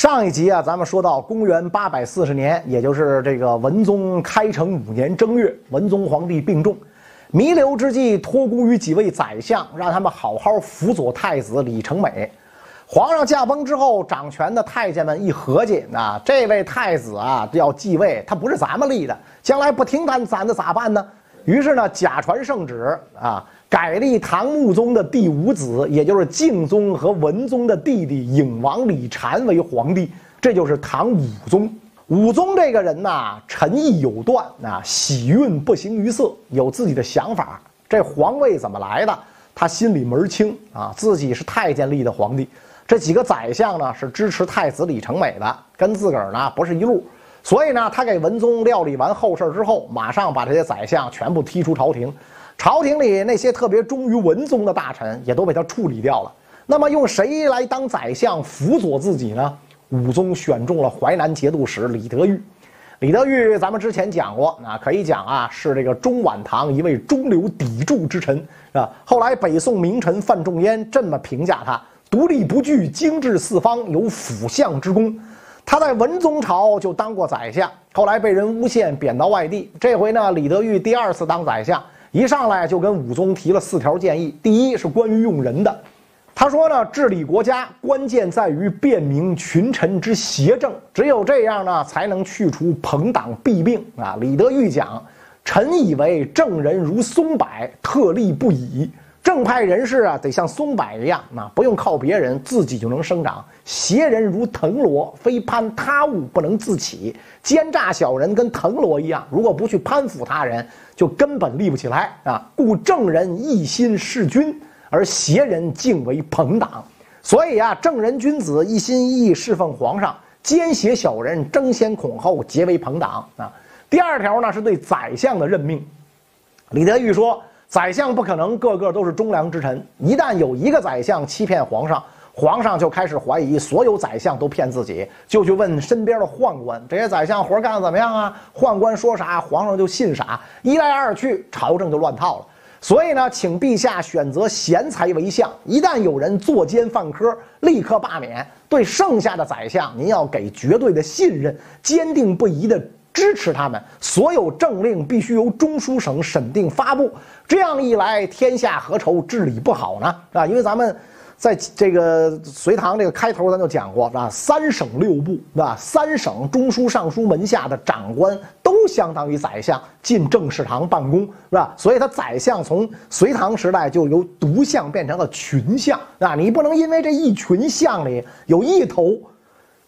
上一集啊，咱们说到公元八百四十年，也就是这个文宗开成五年正月，文宗皇帝病重，弥留之际托孤于几位宰相，让他们好好辅佐太子李成美。皇上驾崩之后，掌权的太监们一合计，啊，这位太子啊要继位，他不是咱们立的，将来不听咱咱的咋办呢？于是呢，假传圣旨啊。改立唐穆宗的第五子，也就是敬宗和文宗的弟弟颖王李禅为皇帝，这就是唐武宗。武宗这个人呐，臣意有断啊，喜运不形于色，有自己的想法。这皇位怎么来的？他心里门清啊，自己是太监立的皇帝，这几个宰相呢是支持太子李成美的，跟自个儿呢不是一路。所以呢，他给文宗料理完后事之后，马上把这些宰相全部踢出朝廷。朝廷里那些特别忠于文宗的大臣也都被他处理掉了。那么用谁来当宰相辅佐自己呢？武宗选中了淮南节度使李德裕。李德裕咱们之前讲过，啊，可以讲啊是这个中晚唐一位中流砥柱之臣啊。后来北宋名臣范仲淹这么评价他：独立不惧，经治四方，有辅相之功。他在文宗朝就当过宰相，后来被人诬陷贬到外地。这回呢，李德裕第二次当宰相。一上来就跟武宗提了四条建议，第一是关于用人的，他说呢，治理国家关键在于辨明群臣之邪正，只有这样呢，才能去除朋党弊病啊。李德裕讲，臣以为正人如松柏，特立不已。正派人士啊，得像松柏一样，啊，不用靠别人，自己就能生长；邪人如藤萝，非攀他物不能自起。奸诈小人跟藤萝一样，如果不去攀附他人，就根本立不起来啊。故正人一心事君，而邪人敬为朋党。所以啊，正人君子一心一意侍奉皇上，奸邪小人争先恐后结为朋党啊。第二条呢，是对宰相的任命。李德裕说。宰相不可能个个都是忠良之臣，一旦有一个宰相欺骗皇上，皇上就开始怀疑所有宰相都骗自己，就去问身边的宦官，这些宰相活干得怎么样啊？宦官说啥，皇上就信啥，一来二去，朝政就乱套了。所以呢，请陛下选择贤才为相，一旦有人作奸犯科，立刻罢免。对剩下的宰相，您要给绝对的信任，坚定不移的。支持他们，所有政令必须由中书省审定发布。这样一来，天下何愁治理不好呢？啊，因为咱们在这个隋唐这个开头，咱就讲过，是吧？三省六部，是吧？三省中书、尚书门下的长官都相当于宰相，进政事堂办公，是吧？所以，他宰相从隋唐时代就由独相变成了群相，啊，你不能因为这一群相里有一头。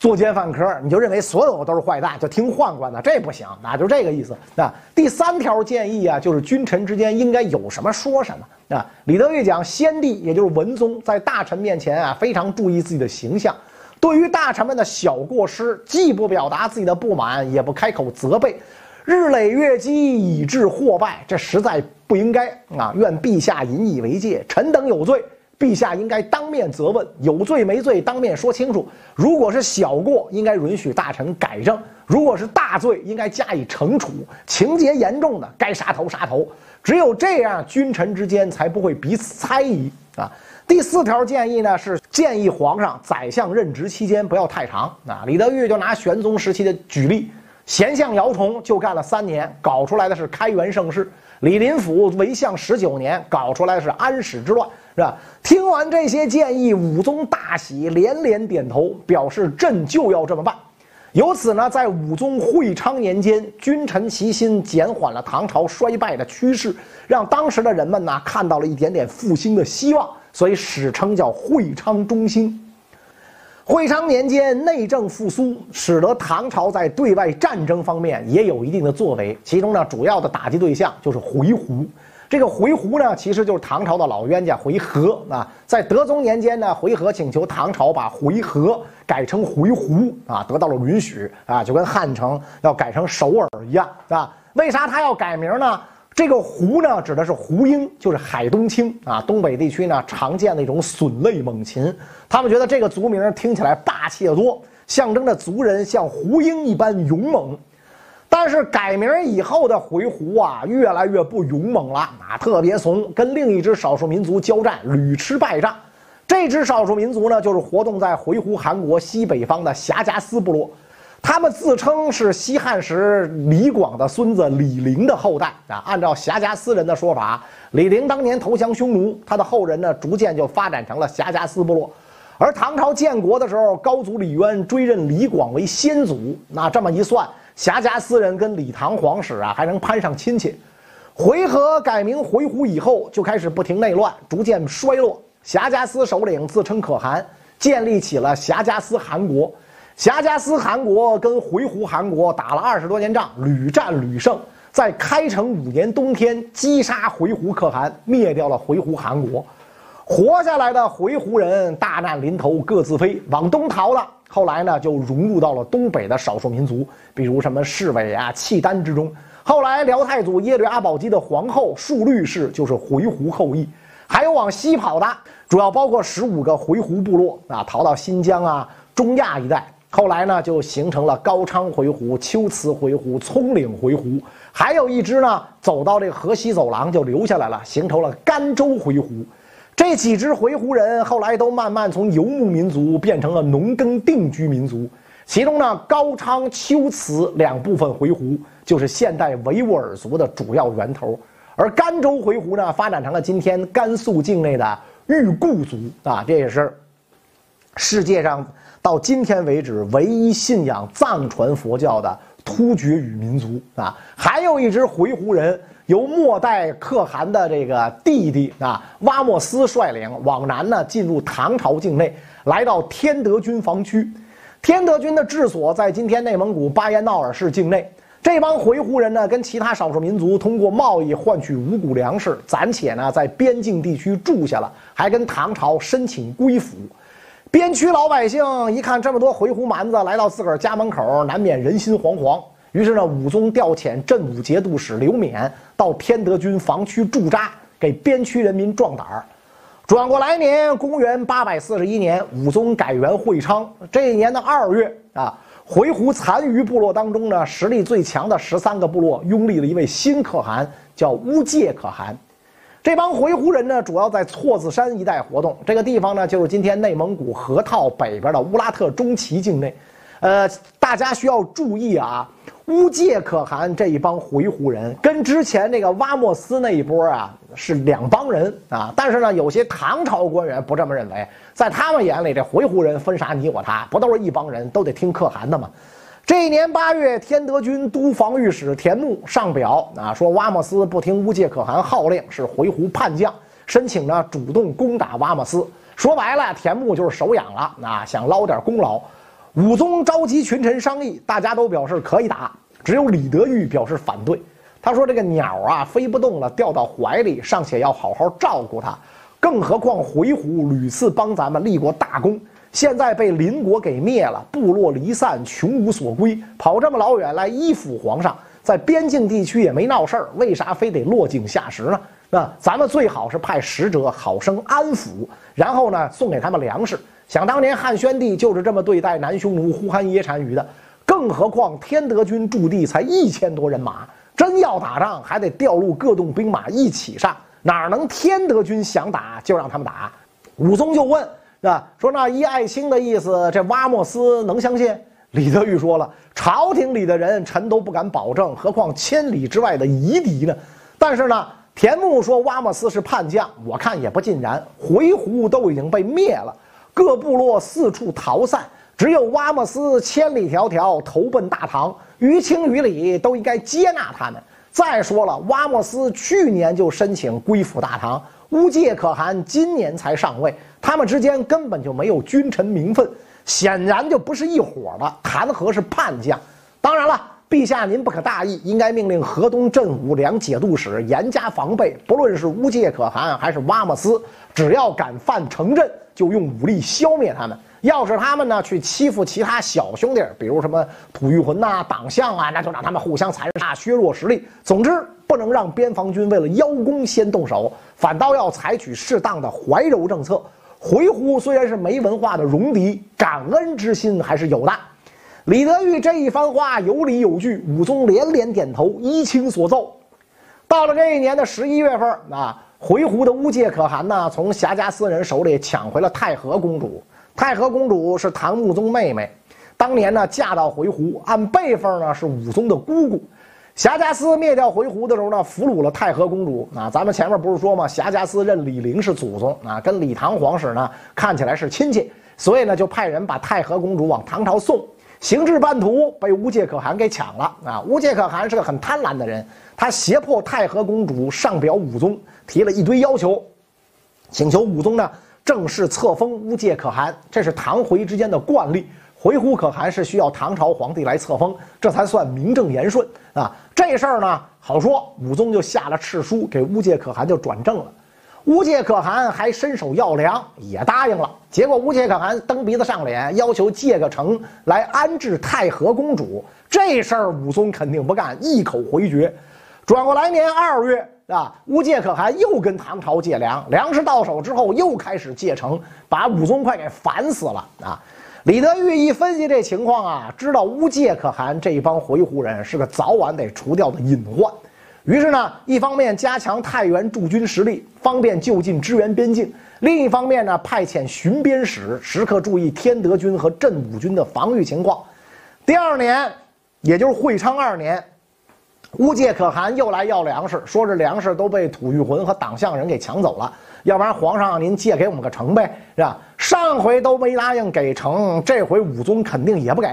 作奸犯科，你就认为所有都是坏蛋，就听宦官的，这不行，那就这个意思。啊，第三条建议啊，就是君臣之间应该有什么说什么。啊，李德裕讲，先帝也就是文宗，在大臣面前啊，非常注意自己的形象，对于大臣们的小过失，既不表达自己的不满，也不开口责备，日累月积，以致祸败，这实在不应该啊！愿陛下引以为戒，臣等有罪。陛下应该当面责问，有罪没罪，当面说清楚。如果是小过，应该允许大臣改正；如果是大罪，应该加以惩处。情节严重的，该杀头杀头。只有这样，君臣之间才不会彼此猜疑啊。第四条建议呢，是建议皇上宰相任职期间不要太长啊。李德裕就拿玄宗时期的举例，贤相姚崇就干了三年，搞出来的是开元盛世；李林甫为相十九年，搞出来的是安史之乱。是吧？听完这些建议，武宗大喜，连连点头，表示朕就要这么办。由此呢，在武宗会昌年间，君臣齐心，减缓了唐朝衰败的趋势，让当时的人们呢看到了一点点复兴的希望，所以史称叫会昌中兴。会昌年间，内政复苏，使得唐朝在对外战争方面也有一定的作为，其中呢，主要的打击对象就是回鹘。这个回鹘呢，其实就是唐朝的老冤家回纥啊。在德宗年间呢，回纥请求唐朝把回纥改成回鹘啊，得到了允许啊，就跟汉城要改成首尔一样啊。为啥他要改名呢？这个鹘呢，指的是胡鹰，就是海东青啊，东北地区呢常见的一种隼类猛禽。他们觉得这个族名听起来霸气得多，象征着族人像胡鹰一般勇猛。但是改名以后的回鹘啊，越来越不勇猛了啊，特别怂，跟另一支少数民族交战屡吃败仗。这支少数民族呢，就是活动在回鹘汗国西北方的霞迦斯部落。他们自称是西汉时李广的孙子李陵的后代啊。按照霞迦斯人的说法，李陵当年投降匈奴，他的后人呢，逐渐就发展成了霞迦斯部落。而唐朝建国的时候，高祖李渊追认李广为先祖，那这么一算，霞迦斯人跟李唐皇室啊，还能攀上亲戚。回纥改名回鹘以后，就开始不停内乱，逐渐衰落。霞迦斯首领自称可汗，建立起了霞迦斯汗国。霞迦斯汗国跟回鹘汗国打了二十多年仗，屡战屡胜，在开城五年冬天击杀回鹘可汗，灭掉了回鹘汗国。活下来的回鹘人大难临头各自飞，往东逃了。后来呢，就融入到了东北的少数民族，比如什么士韦啊、契丹之中。后来辽太祖耶律阿保机的皇后述律氏就是回鹘后裔，还有往西跑的，主要包括十五个回鹘部落啊，逃到新疆啊、中亚一带。后来呢，就形成了高昌回鹘、秋瓷回鹘、葱岭回鹘，还有一支呢，走到这个河西走廊就留下来了，形成了甘州回鹘。这几支回鹘人后来都慢慢从游牧民族变成了农耕定居民族。其中呢，高昌、秋瓷两部分回鹘就是现代维吾尔族的主要源头，而甘州回鹘呢，发展成了今天甘肃境内的裕固族啊，这也是世界上。到今天为止，唯一信仰藏传佛教的突厥语民族啊，还有一支回鹘人，由末代可汗的这个弟弟啊哇莫斯率领，往南呢进入唐朝境内，来到天德军防区。天德军的治所在今天内蒙古巴彦淖尔市境内。这帮回鹘人呢，跟其他少数民族通过贸易换取五谷粮食，暂且呢在边境地区住下了，还跟唐朝申请归附。边区老百姓一看这么多回鹘蛮子来到自个儿家门口，难免人心惶惶。于是呢，武宗调遣镇武节度使刘勉到天德军防区驻扎，给边区人民壮胆儿。转过来年，公元八百四十一年，武宗改元会昌。这一年的二月啊，回鹘残余部落当中呢，实力最强的十三个部落拥立了一位新可汗，叫乌介可汗。这帮回鹘人呢，主要在错子山一带活动。这个地方呢，就是今天内蒙古河套北边的乌拉特中旗境内。呃，大家需要注意啊，乌介可汗这一帮回鹘人跟之前那个哇莫斯那一波啊是两帮人啊。但是呢，有些唐朝官员不这么认为，在他们眼里，这回鹘人分啥你我他，不都是一帮人，都得听可汗的吗？这一年八月，天德军都防御使田木上表啊，说瓦莫斯不听乌介可汗号令，是回鹘叛将，申请呢主动攻打瓦莫斯。说白了，田木就是手痒了啊，想捞点功劳。武宗召集群臣商议，大家都表示可以打，只有李德裕表示反对。他说：“这个鸟啊，飞不动了，掉到怀里尚且要好好照顾它，更何况回鹘屡次帮咱们立过大功。”现在被邻国给灭了，部落离散，穷无所归，跑这么老远来依附皇上，在边境地区也没闹事儿，为啥非得落井下石呢？那咱们最好是派使者好生安抚，然后呢送给他们粮食。想当年汉宣帝就是这么对待南匈奴呼韩耶单于的，更何况天德军驻地才一千多人马，真要打仗还得调入各洞兵马一起上，哪能天德军想打就让他们打？武宗就问。是吧？说那依爱卿的意思，这挖莫斯能相信？李德裕说了，朝廷里的人臣都不敢保证，何况千里之外的夷狄呢？但是呢，田木说挖莫斯是叛将，我看也不尽然。回鹘都已经被灭了，各部落四处逃散，只有挖莫斯千里迢迢投奔大唐，于情于理都应该接纳他们。再说了，挖莫斯去年就申请归附大唐，乌介可汗今年才上位。他们之间根本就没有君臣名分，显然就不是一伙的，谈何是叛将？当然了，陛下您不可大意，应该命令河东镇武两节度使严加防备，不论是乌介可汗还是哇莫斯，只要敢犯城镇，就用武力消灭他们。要是他们呢去欺负其他小兄弟，比如什么吐谷浑呐、党项啊，那就让他们互相残杀，削弱实力。总之，不能让边防军为了邀功先动手，反倒要采取适当的怀柔政策。回鹘虽然是没文化的戎狄，感恩之心还是有的。李德裕这一番话有理有据，武宗连连点头，依卿所奏。到了这一年的十一月份啊，回鹘的乌介可汗呢，从霞迦斯人手里抢回了太和公主。太和公主是唐穆宗妹妹，当年呢嫁到回鹘，按辈分呢是武宗的姑姑。霞迦斯灭掉回鹘的时候呢，俘虏了太和公主。啊，咱们前面不是说吗？霞迦斯认李陵是祖宗啊，跟李唐皇室呢看起来是亲戚，所以呢就派人把太和公主往唐朝送。行至半途，被乌介可汗给抢了啊！乌介可汗是个很贪婪的人，他胁迫太和公主上表武宗，提了一堆要求，请求武宗呢正式册封乌介可汗。这是唐回之间的惯例，回鹘可汗是需要唐朝皇帝来册封，这才算名正言顺啊！这事儿呢好说，武宗就下了敕书，给乌介可汗就转正了。乌介可汗还伸手要粮，也答应了。结果乌介可汗蹬鼻子上脸，要求借个城来安置太和公主。这事儿武宗肯定不干，一口回绝。转过来年二月啊，乌介可汗又跟唐朝借粮，粮食到手之后又开始借城，把武宗快给烦死了啊！李德裕一分析这情况啊，知道乌介可汗这一帮回鹘人是个早晚得除掉的隐患。于是呢，一方面加强太原驻军实力，方便就近支援边境；另一方面呢，派遣巡边使时刻注意天德军和镇武军的防御情况。第二年，也就是会昌二年，乌介可汗又来要粮食，说这粮食都被吐谷浑和党项人给抢走了，要不然皇上您借给我们个城呗，是吧？上回都没答应给成，这回武宗肯定也不给。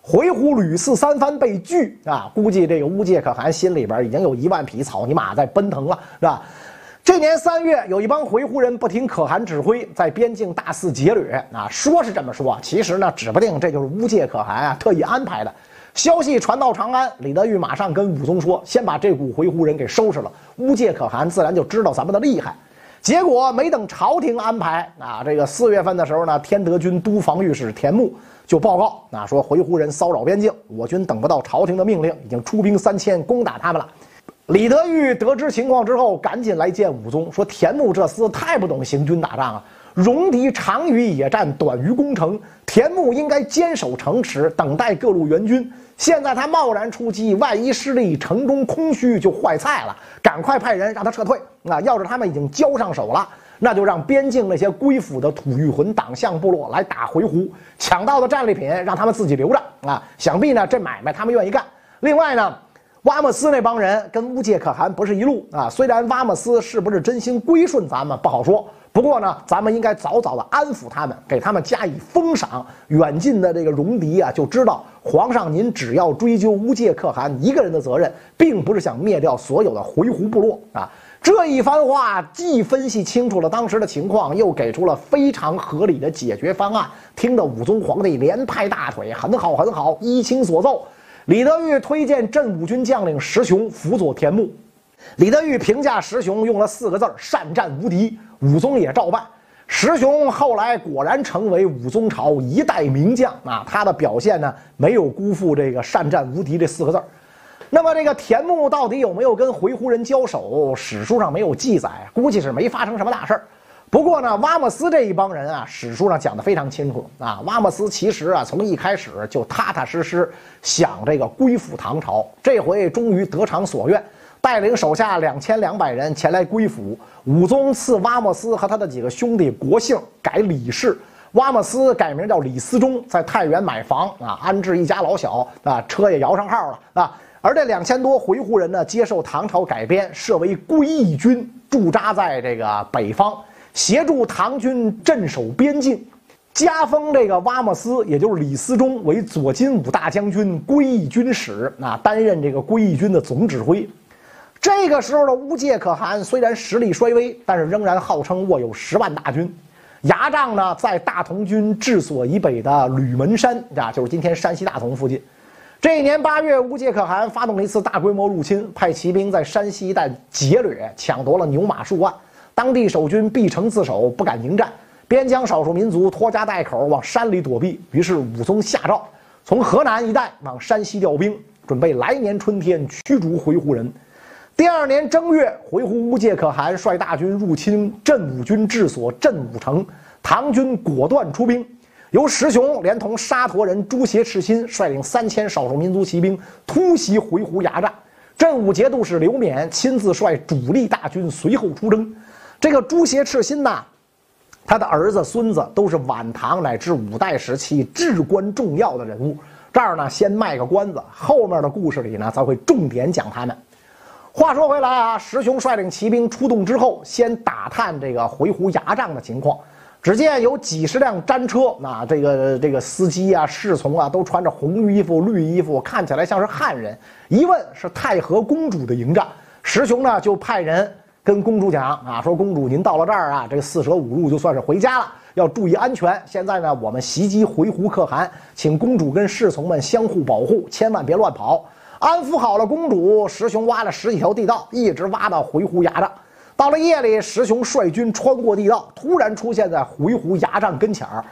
回鹘屡次三番被拒啊，估计这个乌介可汗心里边已经有一万匹草泥马在奔腾了，是吧？这年三月，有一帮回鹘人不听可汗指挥，在边境大肆劫掠啊。说是这么说，其实呢，指不定这就是乌介可汗啊特意安排的。消息传到长安，李德裕马上跟武宗说：“先把这股回鹘人给收拾了。”乌介可汗自然就知道咱们的厉害。结果没等朝廷安排啊，这个四月份的时候呢，天德军都防御使田木。就报告啊，说回鹘人骚扰边境，我军等不到朝廷的命令，已经出兵三千攻打他们了。李德裕得知情况之后，赶紧来见武宗，说田木这厮太不懂行军打仗了，戎狄长于野战，短于攻城，田木应该坚守城池，等待各路援军。现在他贸然出击，万一失利，城中空虚就坏菜了。赶快派人让他撤退。啊，要是他们已经交上手了。那就让边境那些归附的吐谷浑党项部落来打回鹘，抢到的战利品让他们自己留着啊！想必呢，这买卖他们愿意干。另外呢，瓦莫斯那帮人跟乌介可汗不是一路啊。虽然瓦莫斯是不是真心归顺咱们不好说，不过呢，咱们应该早早的安抚他们，给他们加以封赏。远近的这个戎狄啊，就知道皇上您只要追究乌介可汗一个人的责任，并不是想灭掉所有的回鹘部落啊。这一番话既分析清楚了当时的情况，又给出了非常合理的解决方案，听得武宗皇帝连拍大腿，很好很好，依卿所奏。李德裕推荐镇武军将领石雄辅佐田牧。李德裕评价石雄用了四个字善战无敌。武宗也照办。石雄后来果然成为武宗朝一代名将啊！他的表现呢，没有辜负这个善战无敌这四个字。那么这个田牧到底有没有跟回鹘人交手？史书上没有记载，估计是没发生什么大事儿。不过呢，瓦莫斯这一帮人啊，史书上讲的非常清楚啊。瓦莫斯其实啊，从一开始就踏踏实实想这个归附唐朝，这回终于得偿所愿，带领手下两千两百人前来归附。武宗赐瓦莫斯和他的几个兄弟国姓改李氏，瓦莫斯改名叫李思忠，在太原买房啊，安置一家老小啊，车也摇上号了啊。而这两千多回鹘人呢，接受唐朝改编，设为归义军，驻扎在这个北方，协助唐军镇守边境。加封这个挖莫斯，也就是李思忠为左金吾大将军、归义军使，啊，担任这个归义军的总指挥。这个时候的乌介可汗虽然实力衰微，但是仍然号称握有十万大军。牙帐呢，在大同军治所以北的吕门山，啊，就是今天山西大同附近。这一年八月，乌介可汗发动了一次大规模入侵，派骑兵在山西一带劫掠，抢夺了牛马数万。当地守军闭城自守，不敢迎战。边疆少数民族拖家带口往山里躲避。于是武宗下诏，从河南一带往山西调兵，准备来年春天驱逐回鹘人。第二年正月，回鹘乌介可汗率大军入侵镇武军治所镇武城，唐军果断出兵。由石雄连同沙陀人朱邪赤心率领三千少数民族骑兵突袭回鹘牙帐，镇武节度使刘勉亲自率主力大军随后出征。这个朱邪赤心呐，他的儿子、孙子都是晚唐乃至五代时期至关重要的人物。这儿呢，先卖个关子，后面的故事里呢，才会重点讲他们。话说回来啊，石雄率领骑兵出动之后，先打探这个回鹘牙帐的情况。只见有几十辆战车，那这个这个司机啊、侍从啊，都穿着红衣服、绿衣服，看起来像是汉人。一问是太和公主的营帐，石雄呢就派人跟公主讲啊，说公主您到了这儿啊，这四舍五入就算是回家了，要注意安全。现在呢，我们袭击回鹘可汗，请公主跟侍从们相互保护，千万别乱跑。安抚好了公主，石雄挖了十几条地道，一直挖到回鹘牙帐。到了夜里，石雄率军穿过地道，突然出现在回鹘牙帐跟前儿。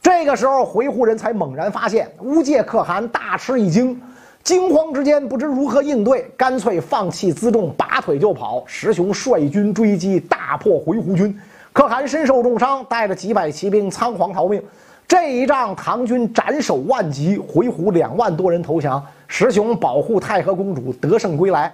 这个时候，回鹘人才猛然发现乌界可汗大吃一惊，惊慌之间不知如何应对，干脆放弃辎重，拔腿就跑。石雄率军追击，大破回鹘军，可汗身受重伤，带着几百骑兵仓皇逃命。这一仗，唐军斩首万级，回鹘两万多人投降，石雄保护太和公主得胜归来。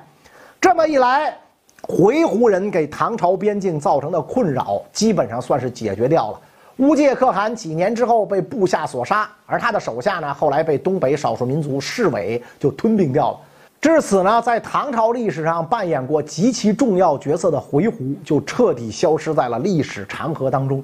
这么一来。回鹘人给唐朝边境造成的困扰，基本上算是解决掉了。乌介可汗几年之后被部下所杀，而他的手下呢，后来被东北少数民族市委就吞并掉了。至此呢，在唐朝历史上扮演过极其重要角色的回鹘，就彻底消失在了历史长河当中。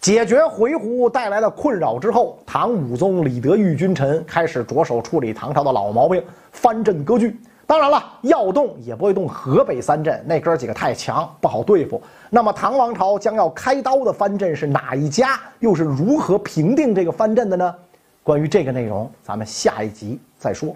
解决回鹘带来的困扰之后，唐武宗李德裕君臣开始着手处理唐朝的老毛病，藩镇割据。当然了，要动也不会动河北三镇，那哥几个太强，不好对付。那么唐王朝将要开刀的藩镇是哪一家？又是如何平定这个藩镇的呢？关于这个内容，咱们下一集再说。